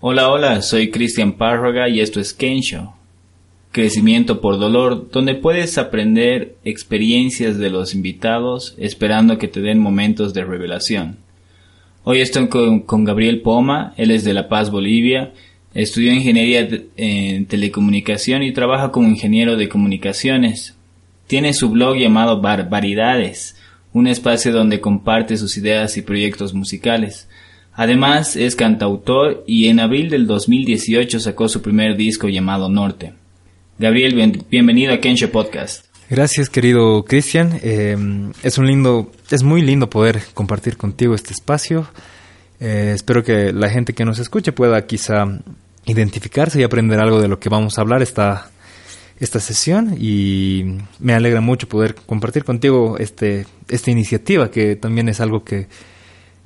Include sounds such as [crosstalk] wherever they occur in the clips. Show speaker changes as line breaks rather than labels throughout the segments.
Hola, hola, soy Cristian Párraga y esto es Kensho. Crecimiento por dolor, donde puedes aprender experiencias de los invitados esperando que te den momentos de revelación. Hoy estoy con, con Gabriel Poma, él es de La Paz, Bolivia, estudió ingeniería en telecomunicación y trabaja como ingeniero de comunicaciones. Tiene su blog llamado Barbaridades, un espacio donde comparte sus ideas y proyectos musicales. Además, es cantautor y en abril del 2018 sacó su primer disco llamado Norte. Gabriel, bienvenido a Kensho Podcast.
Gracias, querido Cristian. Eh, es un lindo, es muy lindo poder compartir contigo este espacio. Eh, espero que la gente que nos escuche pueda quizá identificarse y aprender algo de lo que vamos a hablar esta, esta sesión y me alegra mucho poder compartir contigo este, esta iniciativa que también es algo que,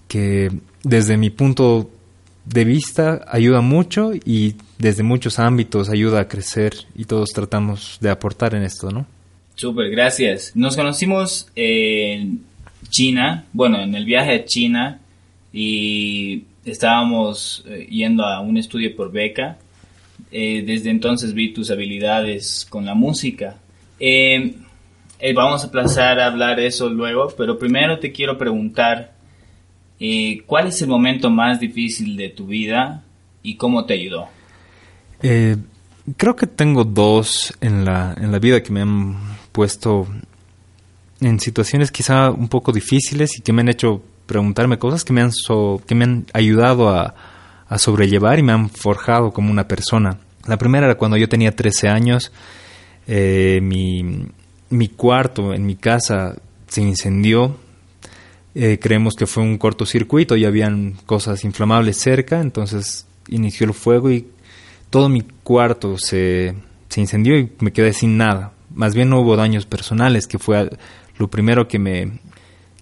que desde mi punto de vista ayuda mucho y desde muchos ámbitos ayuda a crecer y todos tratamos de aportar en esto, ¿no?
Súper, gracias. Nos conocimos en China, bueno, en el viaje a China y estábamos eh, yendo a un estudio por beca. Eh, desde entonces vi tus habilidades con la música. Eh, vamos a pasar a hablar eso luego, pero primero te quiero preguntar eh, ¿Cuál es el momento más difícil de tu vida y cómo te ayudó?
Eh, creo que tengo dos en la, en la vida que me han puesto en situaciones quizá un poco difíciles y que me han hecho preguntarme cosas que me han, que me han ayudado a, sobrellevar y me han forjado como una persona. La primera era cuando yo tenía 13 años, eh, mi, mi cuarto en mi casa se incendió eh, creemos que fue un cortocircuito y habían cosas inflamables cerca, entonces inició el fuego y todo mi cuarto se, se incendió y me quedé sin nada. Más bien no hubo daños personales, que fue lo primero que me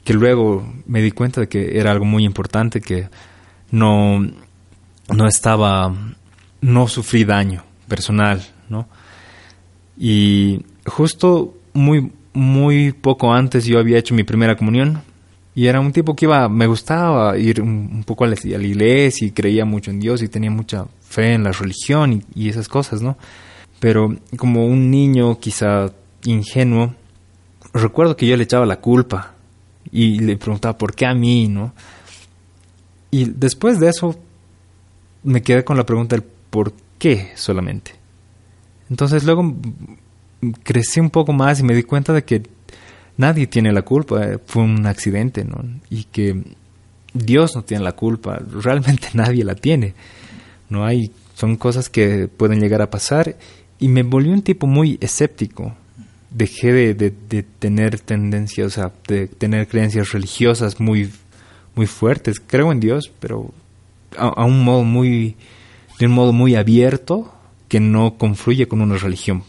que luego me di cuenta de que era algo muy importante que no no estaba no sufrí daño personal, ¿no? Y justo muy muy poco antes yo había hecho mi primera comunión y era un tipo que iba, me gustaba ir un, poco a la, iglesia y creía mucho en Dios y tenía mucha fe en la religión y, esas cosas, ¿no? Pero como un niño quizá ingenuo, recuerdo que yo le echaba la culpa y le preguntaba por qué a mí, ¿no? Y después de eso me quedé con la pregunta del por qué solamente. Entonces luego crecí un poco más y me di cuenta de que nadie tiene la culpa, eh, fue un accidente, ¿no? Y que Dios no tiene la culpa, [laughs] realmente nadie la tiene. No hay, son cosas que pueden llegar a pasar y me volvió un tipo muy escéptico. Dejé de, tener tendencias, o sea, de tener creencias religiosas muy, muy fuertes. Creo en Dios, pero a, un modo muy, de un modo muy abierto que no confluye con una religión.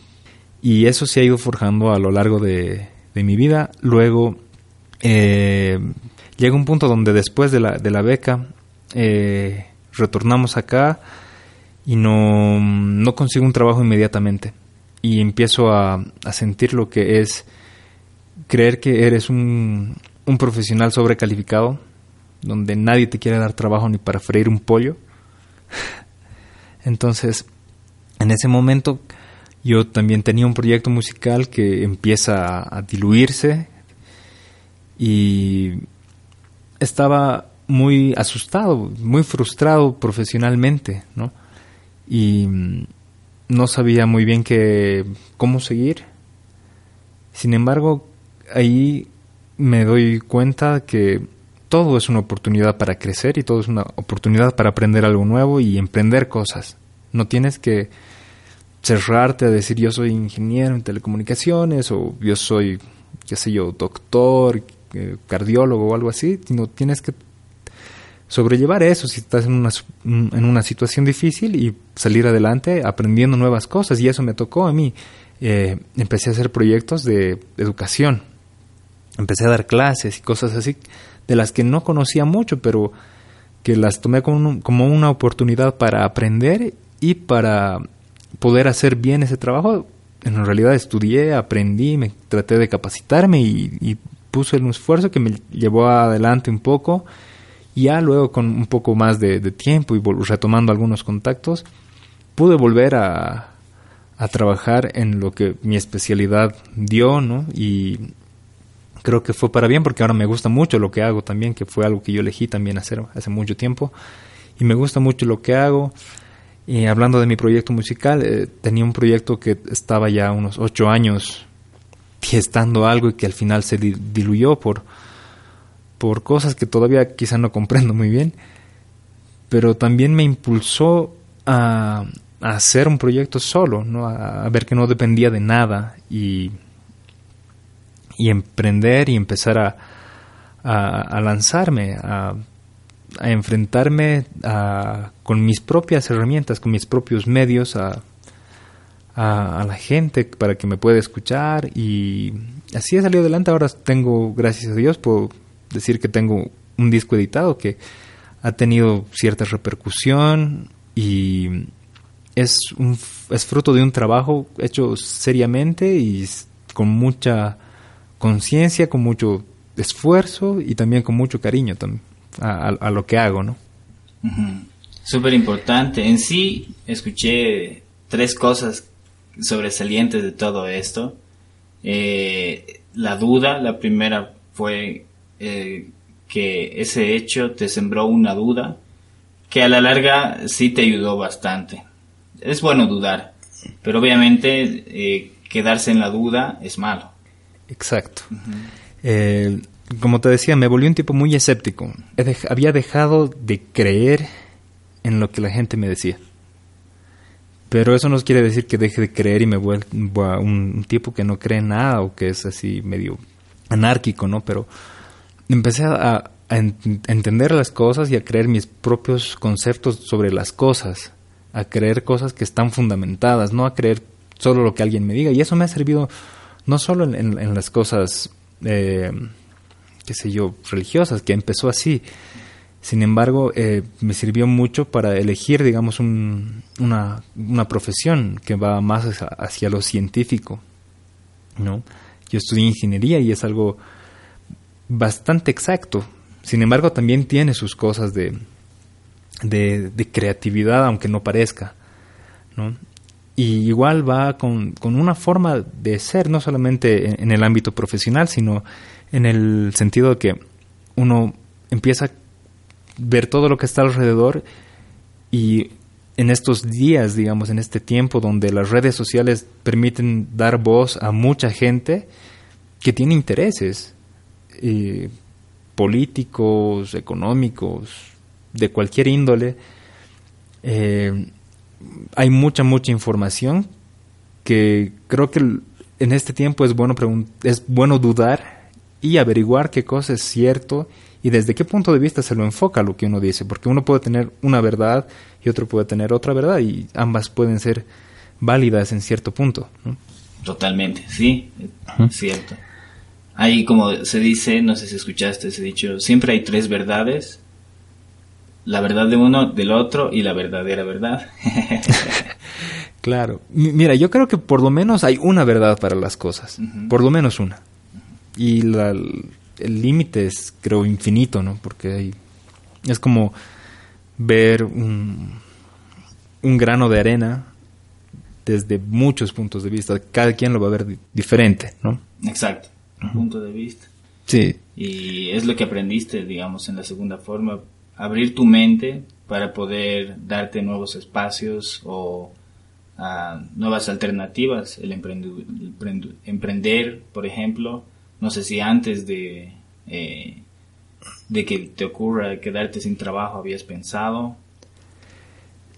Y eso se ha ido forjando a lo largo de, de mi vida. Luego eh, llega un punto donde después de la, de la beca eh, retornamos acá y no, no, consigo un trabajo inmediatamente. Y empiezo a, a, sentir lo que es creer que eres un, un profesional sobrecalificado, donde nadie te quiere dar trabajo ni para freír un pollo. [laughs] Entonces, en ese momento yo también tenía un proyecto musical que empieza a, diluirse y estaba muy asustado, muy frustrado profesionalmente, ¿no? Y mm, no sabía muy bien que, cómo seguir. Sin embargo, ahí me doy cuenta que todo es una oportunidad para crecer y todo es una oportunidad para aprender algo nuevo y emprender cosas. No tienes que cerrarte a decir yo soy ingeniero en telecomunicaciones o yo soy, qué sé yo, doctor, eh, cardiólogo o algo así, sino tienes que sobrellevar eso si estás en una, en una situación difícil y salir adelante aprendiendo nuevas cosas. Y eso me tocó a mí. Eh, empecé a hacer proyectos de educación. Empecé a dar clases y cosas así de las que no conocía mucho, pero que las tomé como, como una oportunidad para aprender y para poder hacer bien ese trabajo, en realidad estudié, aprendí, me traté de capacitarme y, puse un esfuerzo que me llevó adelante un poco Y ya luego con un poco más de, tiempo y retomando algunos contactos, pude volver a, a trabajar en lo que mi especialidad dio, ¿no? Y creo que fue para bien porque ahora me gusta mucho lo que hago también, que fue algo que yo elegí también hacer hace mucho tiempo. Y me gusta mucho lo que hago. Y hablando de mi proyecto musical, eh, tenía un proyecto que estaba ya unos ocho años gestando algo y que al final se diluyó por, por cosas que todavía quizá no comprendo muy bien, pero también me impulsó a, hacer un proyecto solo, ¿no? a, ver que no dependía de nada y, y emprender y empezar a, a, lanzarme, a, a enfrentarme con mis propias herramientas, con mis propios medios, a, a, la gente para que me pueda escuchar y así he salido adelante. Ahora tengo, gracias a Dios, puedo decir que tengo un disco editado que ha tenido cierta repercusión y es, un, es fruto de un trabajo hecho seriamente y con mucha conciencia, con mucho esfuerzo y también con mucho cariño también a, lo que hago, ¿no?
Súper importante. En sí, escuché tres cosas sobresalientes de todo esto. Eh, la duda, la primera fue eh, que ese hecho te sembró una duda que a la larga sí te ayudó bastante. Es bueno dudar, pero obviamente eh, quedarse en la duda es malo.
Exacto. Como te decía, me volví un tipo muy escéptico. había dejado de creer en lo que la gente me decía. Pero eso no quiere decir que deje de creer y me vuelva un, tipo que no cree en nada o que es así medio anárquico, ¿no? Pero empecé a, entender las cosas y a creer mis propios conceptos sobre las cosas, a creer cosas que están fundamentadas, no a creer solo lo que alguien me diga. Y eso me ha servido no solo en, las cosas, eh, qué sé yo, religiosas, que empezó así, sin embargo, eh, me sirvió mucho para elegir, digamos, una, una, profesión que va más hacia, lo científico. ¿no? Yo estudié ingeniería y es algo bastante exacto. Sin embargo, también tiene sus cosas de, de, creatividad, aunque no parezca. ¿no? Y igual va con, con, una forma de ser, no solamente en, en el ámbito profesional, sino en el sentido de que uno empieza ver todo lo que está alrededor y en estos días, digamos, en este tiempo donde las redes sociales permiten dar voz a mucha gente que tiene intereses eh, políticos, económicos, de cualquier índole, eh, hay mucha, mucha información que creo que en este tiempo es bueno, es bueno dudar y averiguar qué cosa es cierto y desde qué punto de vista se lo enfoca lo que uno dice, porque uno puede tener una verdad y otro puede tener otra verdad y ambas pueden ser válidas en cierto punto.
Totalmente, sí, es cierto. Hay como se dice, no sé si escuchaste ese dicho, siempre hay tres verdades, la verdad de uno, del otro y la verdadera verdad. [laughs]
claro, mira, yo creo que por lo menos hay una verdad para las cosas, por lo menos una. Y la, el límite es, creo, infinito, ¿no? Porque hay, es como ver un, un grano de arena desde muchos puntos de vista. Cada quien lo va a ver diferente, ¿no?
Exacto, un punto de vista.
Sí.
Y es lo que aprendiste, digamos, en la segunda forma, abrir tu mente para poder darte nuevos espacios o uh, nuevas alternativas. El, el emprender, por ejemplo, no sé si antes de, eh, de que te ocurra quedarte sin trabajo habías pensado.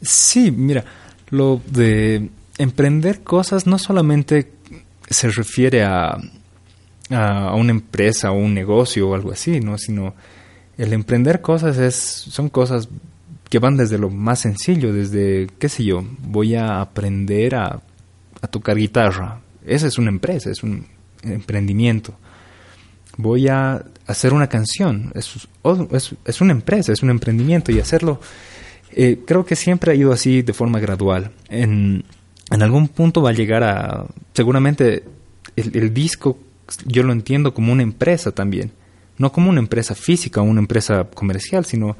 Sí, mira, lo de emprender cosas no solamente se refiere a, a una empresa o un negocio o algo así, ¿no? Sino el emprender cosas es, son cosas que van desde lo más sencillo, desde, qué sé yo, voy a aprender a, a tocar guitarra. Esa es una empresa, es un emprendimiento voy a hacer una canción. Es, es, una empresa, es un emprendimiento y hacerlo eh, creo que siempre ha ido así de forma gradual. En, en algún punto va a llegar a, seguramente el, disco yo lo entiendo como una empresa también, no como una empresa física o una empresa comercial, sino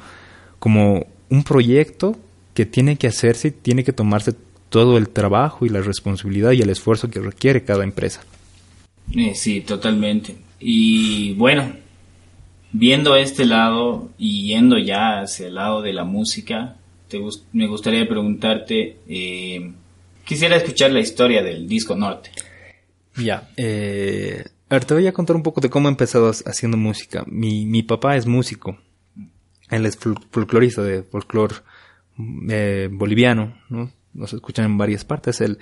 como un proyecto que tiene que hacerse, tiene que tomarse todo el trabajo y la responsabilidad y el esfuerzo que requiere cada empresa.
Eh, sí, totalmente. Y bueno, viendo este lado y yendo ya hacia el lado de la música, me gustaría preguntarte, eh, quisiera escuchar la historia del disco Norte.
Ya, eh, te voy a contar un poco de cómo he empezado haciendo música. Mi, mi papá es músico, él es folclorista de folclore eh, boliviano, ¿no? Nos escuchan en varias partes. Él,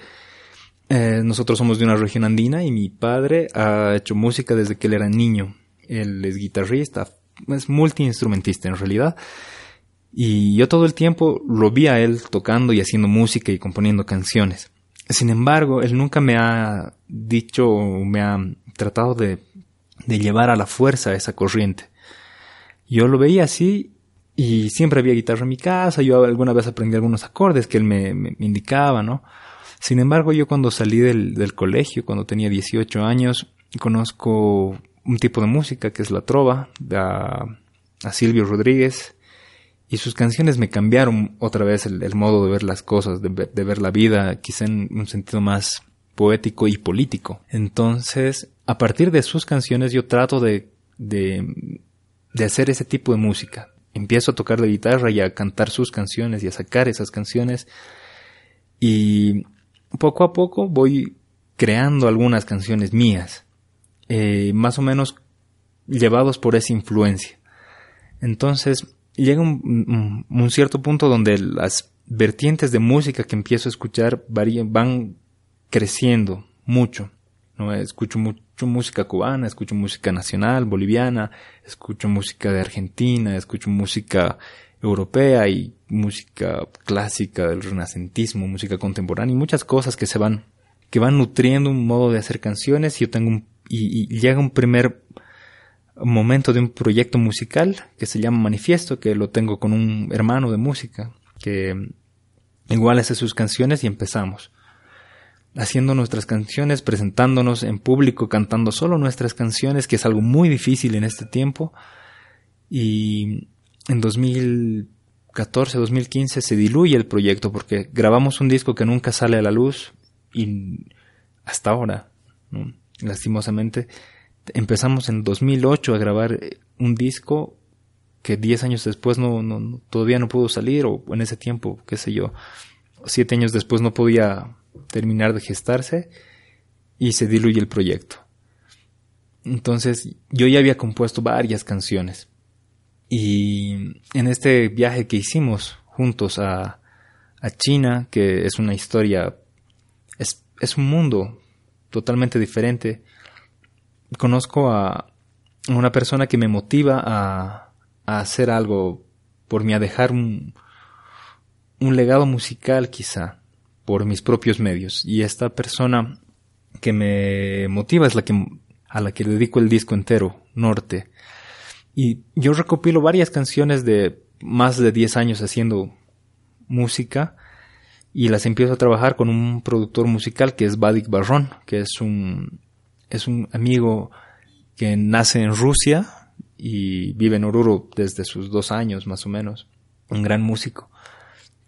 eh, nosotros somos de una región andina y mi padre ha hecho música desde que él era niño. Él es guitarrista, es multiinstrumentista en realidad. Y yo todo el tiempo lo vi a él tocando y haciendo música y componiendo canciones. Sin embargo, él nunca me ha dicho me ha tratado de, de llevar a la fuerza esa corriente. Yo lo veía así y siempre había guitarra en mi casa, yo alguna vez aprendí algunos acordes que él me, me, indicaba, ¿no? Sin embargo, yo cuando salí del, del, colegio, cuando tenía 18 años, conozco un tipo de música que es la trova, a, a Silvio Rodríguez, y sus canciones me cambiaron otra vez el, modo de ver las cosas, de, de, ver la vida, quizá en un sentido más poético y político. Entonces, a partir de sus canciones yo trato de, de, de hacer ese tipo de música, empiezo a tocar la guitarra y a cantar sus canciones y a sacar esas canciones. Y poco a poco voy creando algunas canciones mías, eh, más o menos llevados por esa influencia. Entonces llega un, cierto punto donde las vertientes de música que empiezo a escuchar van creciendo mucho. ¿no? Escucho mucho música cubana, escucho música nacional, boliviana, escucho música de Argentina, escucho música europea y música clásica del renacentismo, música contemporánea y muchas cosas que se van, que van nutriendo un modo de hacer canciones yo tengo un, y, y llega un primer momento de un proyecto musical que se llama Manifiesto, que lo tengo con un hermano de música, que igual hace sus canciones y empezamos haciendo nuestras canciones, presentándonos en público, cantando solo nuestras canciones, que es algo muy difícil en este tiempo. Y en 2014, 2015 se diluye el proyecto porque grabamos un disco que nunca sale a la luz y hasta ahora, lastimosamente, empezamos en 2008 a grabar un disco que 10 años después no, no, todavía no pudo salir o en ese tiempo, qué sé yo, siete años después no podía terminar de gestarse y se diluye el proyecto. Entonces yo ya había compuesto varias canciones y en este viaje que hicimos juntos a, a China, que es una historia, es, es, un mundo totalmente diferente, conozco a una persona que me motiva a, a hacer algo por mí, a dejar un, un legado musical quizá por mis propios medios. Y esta persona que me motiva es la que, a la que dedico el disco entero, Norte. Y yo recopilo varias canciones de más de 10 años haciendo música y las empiezo a trabajar con un productor musical que es Vadik Barrón, que es un, es un amigo que nace en Rusia y vive en Oruro desde sus dos años más o menos, un gran músico.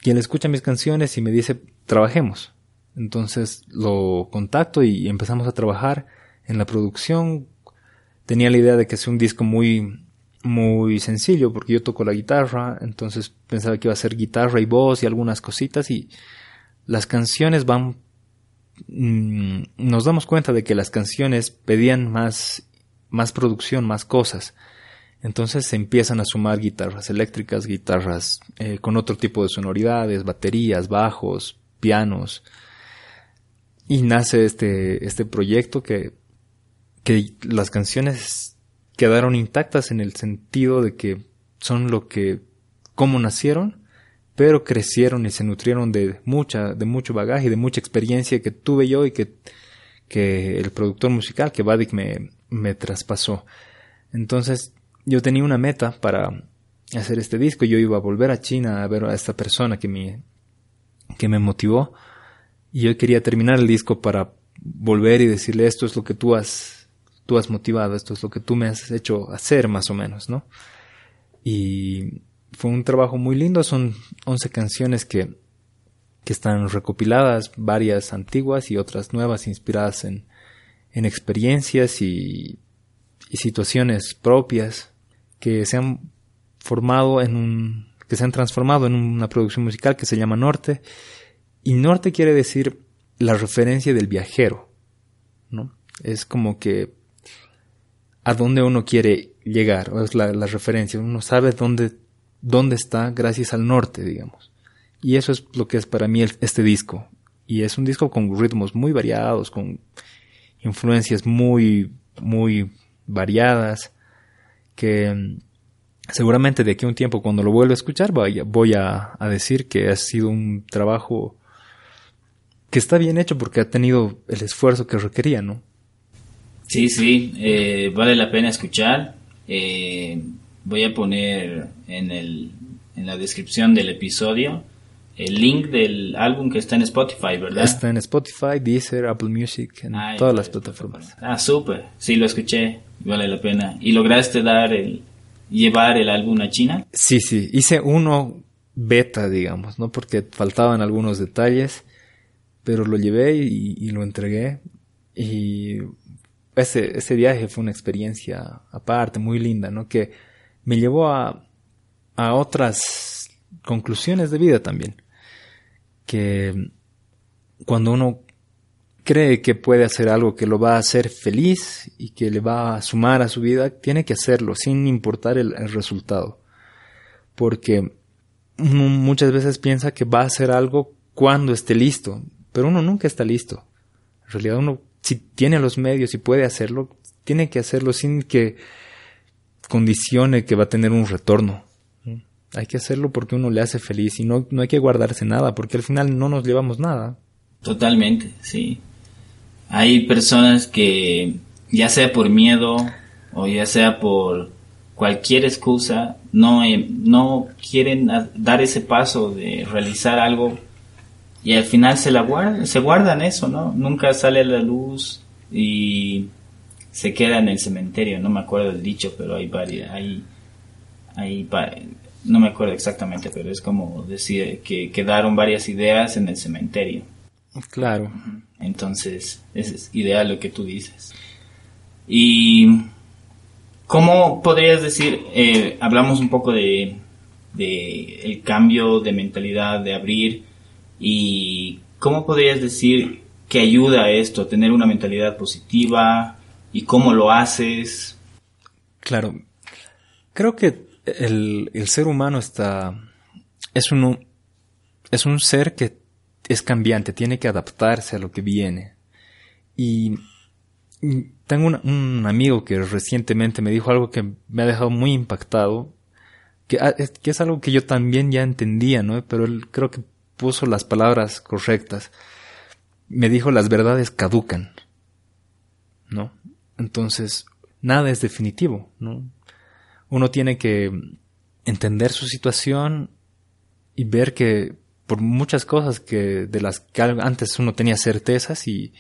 Y él escucha mis canciones y me dice, trabajemos. Entonces lo contacto y empezamos a trabajar en la producción. Tenía la idea de que es un disco muy, muy sencillo porque yo toco la guitarra, entonces pensaba que iba a ser guitarra y voz y algunas cositas y las canciones van, mm, nos damos cuenta de que las canciones pedían más, más producción, más cosas. Entonces se empiezan a sumar guitarras eléctricas, guitarras eh, con otro tipo de sonoridades, baterías, bajos, pianos. Y nace este, este proyecto que, que las canciones quedaron intactas en el sentido de que son lo que, cómo nacieron, pero crecieron y se nutrieron de mucha, de mucho bagaje y de mucha experiencia que tuve yo y que, que el productor musical, que Vadik me, me traspasó. Entonces, yo tenía una meta para hacer este disco. Yo iba a volver a China a ver a esta persona que me, que me motivó. Y yo quería terminar el disco para volver y decirle esto es lo que tú has, tú has motivado, esto es lo que tú me has hecho hacer más o menos, ¿no? Y fue un trabajo muy lindo, son 11 canciones que, que están recopiladas, varias antiguas y otras nuevas inspiradas en, en experiencias y, y situaciones propias que se han formado en un, que se han transformado en una producción musical que se llama Norte. Y Norte quiere decir la referencia del viajero, ¿no? Es como que a dónde uno quiere llegar, o es la, referencia, uno sabe dónde, dónde está gracias al norte, digamos. Y eso es lo que es para mí este disco. Y es un disco con ritmos muy variados, con influencias muy, muy variadas, que mm, seguramente de aquí a un tiempo cuando lo vuelva a escuchar voy, voy a, a, decir que ha sido un trabajo que está bien hecho porque ha tenido el esfuerzo que requería, ¿no?
Sí, sí, eh, vale la pena escuchar. Eh, voy a poner en, el, en la descripción del episodio el link del álbum que está en Spotify, ¿verdad?
Está en Spotify, Deezer, Apple Music, en todas las plataformas.
Ah, súper. Sí, lo escuché. Vale la pena. ¿Y lograste dar el, llevar el álbum a China?
Sí, sí. Hice uno beta, digamos, ¿no? Porque faltaban algunos detalles, pero lo llevé y, y lo entregué. Y ese, ese viaje fue una experiencia aparte, muy linda, ¿no? Que me llevó a, a otras conclusiones de vida también. Que cuando uno cree que puede hacer algo que lo va a hacer feliz y que le va a sumar a su vida, tiene que hacerlo sin importar el, el resultado. Porque muchas veces piensa que va a hacer algo cuando esté listo, pero uno nunca está listo. En realidad uno si tiene los medios y puede hacerlo, tiene que hacerlo sin que condicione que va a tener un retorno. Hay que hacerlo porque uno le hace feliz y no, no hay que guardarse nada, porque al final no nos llevamos nada.
Totalmente, sí. Hay personas que, ya sea por miedo o ya sea por cualquier excusa, no, eh, no quieren dar ese paso de realizar algo y al final se la guardan, se guardan eso, ¿no? Nunca sale a la luz y se queda en el cementerio, no me acuerdo el dicho, pero hay varias, hay, hay, no me acuerdo exactamente, pero es como decir que quedaron varias ideas en el cementerio.
Claro.
Entonces, es ideal lo que tú dices. Y, ¿cómo podrías decir, eh, hablamos un poco de, de el cambio de mentalidad, de abrir, ¿Y cómo podrías decir que ayuda a esto, tener una mentalidad positiva? ¿Y cómo lo haces?
Claro, creo que el, el ser humano está... Es un, es un ser que es cambiante, tiene que adaptarse a lo que viene. Y tengo un, un, amigo que recientemente me dijo algo que me ha dejado muy impactado, que, ah, que, es algo que yo también ya entendía, ¿no? Pero él creo que puso las palabras correctas. Me dijo las verdades caducan. ¿No? Entonces, nada es definitivo, ¿no? Uno tiene que entender su situación y ver que por muchas cosas que de las que antes uno tenía certezas y,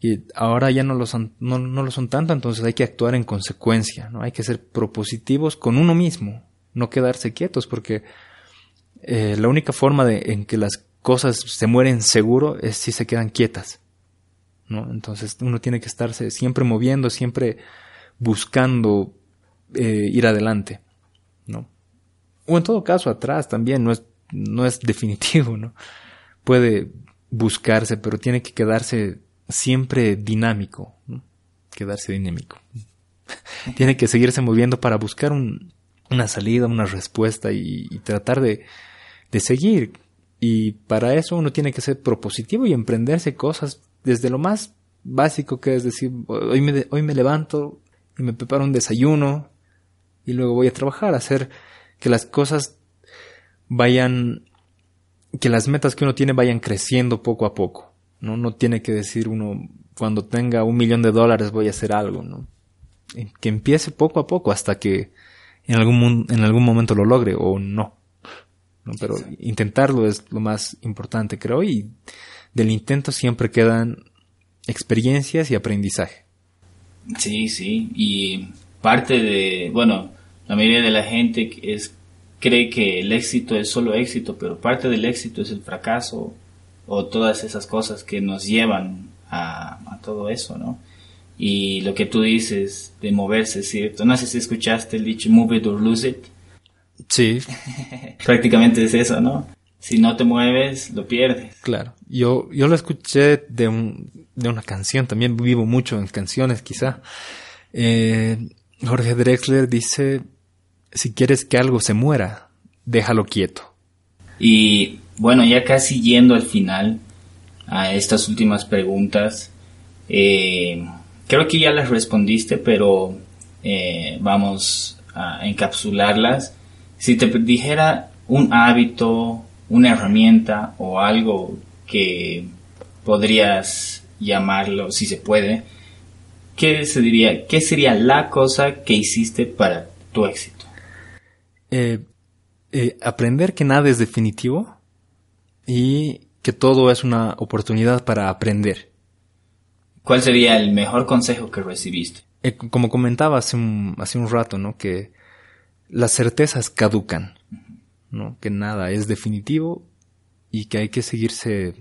y ahora ya no lo son no, no lo son tanto, entonces hay que actuar en consecuencia, ¿no? Hay que ser propositivos con uno mismo, no quedarse quietos porque eh, la única forma de, en que las cosas se mueren seguro es si se quedan quietas. ¿no? Entonces uno tiene que estarse siempre moviendo, siempre buscando eh, ir adelante. ¿no? O en todo caso atrás también, no es, no es [laughs] definitivo, ¿no? Puede buscarse, pero tiene que quedarse siempre dinámico, ¿no? quedarse dinámico. [laughs] tiene que seguirse moviendo para buscar un, una salida, una respuesta y tratar de, de seguir. Y para eso uno tiene que ser propositivo y emprenderse cosas desde lo más básico que es decir, hoy me, hoy me levanto y me preparo un desayuno y luego voy a trabajar, hacer que las cosas vayan, que las metas que uno tiene vayan creciendo poco a poco. No, no tiene que decir uno, cuando tenga un millón de dólares voy a hacer algo, ¿no? Que empiece poco a poco hasta que en algún, en algún momento lo logre o no. Pero intentarlo es lo más importante, creo, y del intento siempre quedan experiencias y aprendizaje.
Sí, sí, y parte de, bueno, la mayoría de la gente es cree que el éxito es solo éxito, pero parte del éxito es el fracaso o todas esas cosas que nos llevan a, a todo eso, ¿no? Y lo que tú dices de moverse, ¿cierto? No sé si escuchaste el dicho move it or lose it.
Sí. [laughs]
Prácticamente es eso, ¿no? Si no te mueves, lo pierdes.
Claro. Yo, yo lo escuché de, un, de una canción, también vivo mucho en canciones quizá. Eh, Jorge Drexler dice, si quieres que algo se muera, déjalo quieto.
Y bueno, ya casi yendo al final a estas últimas preguntas, eh, creo que ya las respondiste, pero eh, vamos a encapsularlas. Si te dijera un hábito, una herramienta o algo que podrías llamarlo, si se puede, ¿qué se diría? ¿Qué sería la cosa que hiciste para tu éxito?
Eh, eh, aprender que nada es definitivo y que todo es una oportunidad para aprender.
¿Cuál sería el mejor consejo que recibiste?
Eh, como comentaba hace un, hace un rato, ¿no? Que las certezas caducan, ¿no? Que nada es definitivo y que hay que seguirse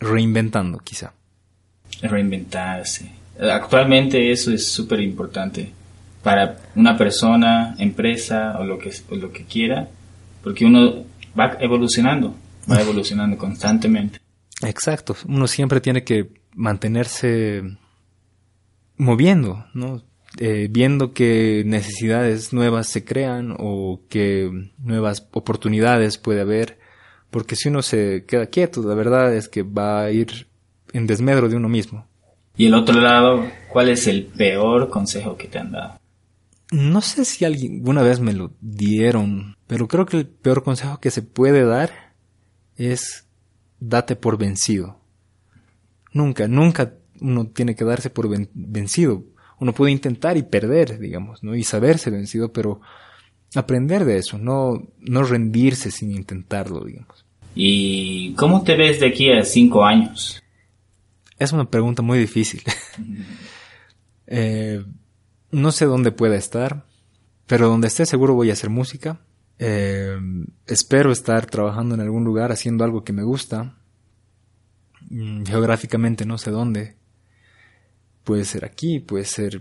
reinventando, quizá.
Reinventarse. Actualmente eso es súper importante para una persona, empresa o lo que, o lo que quiera, porque uno va evolucionando, va evolucionando constantemente.
Exacto, uno siempre tiene que mantenerse moviendo, ¿no? Eh, viendo que necesidades nuevas se crean o que nuevas oportunidades puede haber, porque si uno se queda quieto, la verdad es que va a ir en desmedro de uno mismo.
Y el otro lado, ¿cuál es el peor consejo que te han dado?
No sé si alguna vez me lo dieron, pero creo que el peor consejo que se puede dar es date por vencido. Nunca, nunca uno tiene que darse por vencido. Uno puede intentar y perder, digamos, ¿no? Y saberse vencido, pero aprender de eso, no, no rendirse sin intentarlo, digamos.
¿Y cómo te ves de aquí a cinco años?
Es una pregunta muy difícil. [laughs] eh, no sé dónde pueda estar, pero donde esté seguro voy a hacer música. Eh, espero estar trabajando en algún lugar haciendo algo que me gusta. Mm, geográficamente no sé dónde. Puede ser aquí, puede ser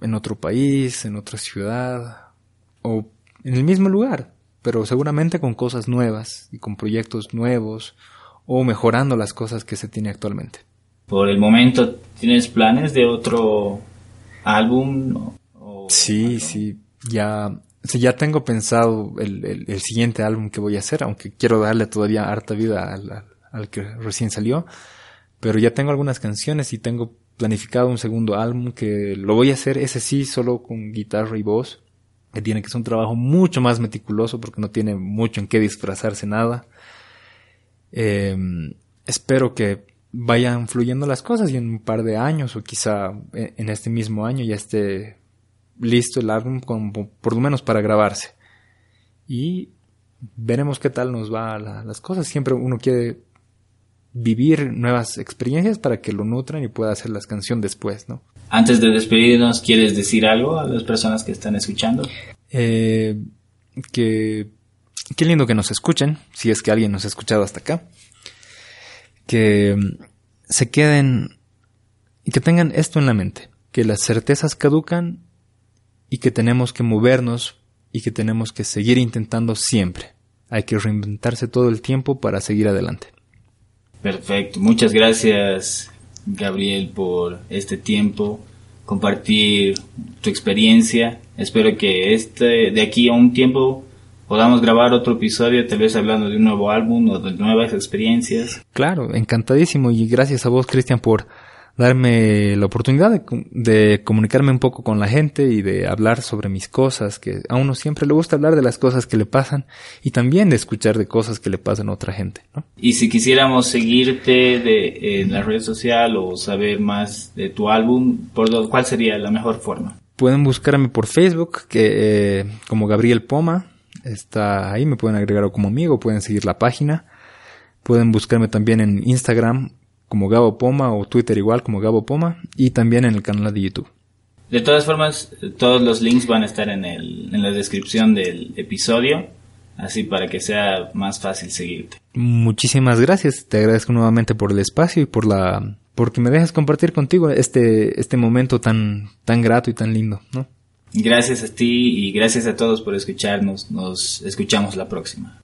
en otro país, en otra ciudad o en el mismo lugar, pero seguramente con cosas nuevas y con proyectos nuevos o mejorando las cosas que se tiene actualmente.
Por el momento, ¿tienes planes de otro álbum?
sí, sí, ya, ya tengo pensado el, el, siguiente álbum que voy a hacer, aunque quiero darle todavía harta vida al, al, que recién salió, pero ya tengo algunas canciones y tengo planificado un segundo álbum que lo voy a hacer ese sí solo con guitarra y voz, que tiene que ser un trabajo mucho más meticuloso porque no tiene mucho en qué disfrazarse nada. Eh, espero que vayan fluyendo las cosas y en un par de años o quizá en este mismo año ya esté listo el álbum por lo menos para grabarse. Y veremos qué tal nos va las cosas. Siempre uno quiere vivir nuevas experiencias para que lo nutran y pueda hacer las canciones después, ¿no?
Antes de despedirnos, ¿quieres decir algo a las personas que están escuchando?
Eh, que qué lindo que nos escuchen, si es que alguien nos ha escuchado hasta acá que mm, se queden y que tengan esto en la mente, que las certezas caducan y que tenemos que movernos y que tenemos que seguir intentando siempre. Hay que reinventarse todo el tiempo para seguir adelante.
Perfecto. Muchas gracias, Gabriel, por este tiempo, compartir tu experiencia. Espero que este de aquí a un tiempo podamos grabar otro episodio, tal vez hablando de un nuevo álbum o de nuevas experiencias.
Claro, encantadísimo y gracias a vos, Cristian, por darme la oportunidad de, comunicarme un poco con la gente y de hablar sobre mis cosas, que a uno siempre le gusta hablar de las cosas que le pasan y también de escuchar de cosas que le pasan a otra gente.
Y si quisiéramos seguirte de, en la red social o saber más de tu álbum, ¿por ¿cuál sería la mejor forma?
Pueden buscarme por Facebook que, eh, como Gabriel Poma está ahí, me pueden agregar como amigo, pueden seguir la página, pueden buscarme también en Instagram como Gabo Poma o Twitter igual como Gabo Poma y también en el canal de YouTube.
De todas formas, todos los links van a estar en, el, en la descripción del episodio, así para que sea más fácil seguirte.
Muchísimas gracias, te agradezco nuevamente por el espacio y por la porque me dejas compartir contigo este este momento tan tan grato y tan lindo, ¿no?
Gracias a ti y gracias a todos por escucharnos. Nos escuchamos la próxima.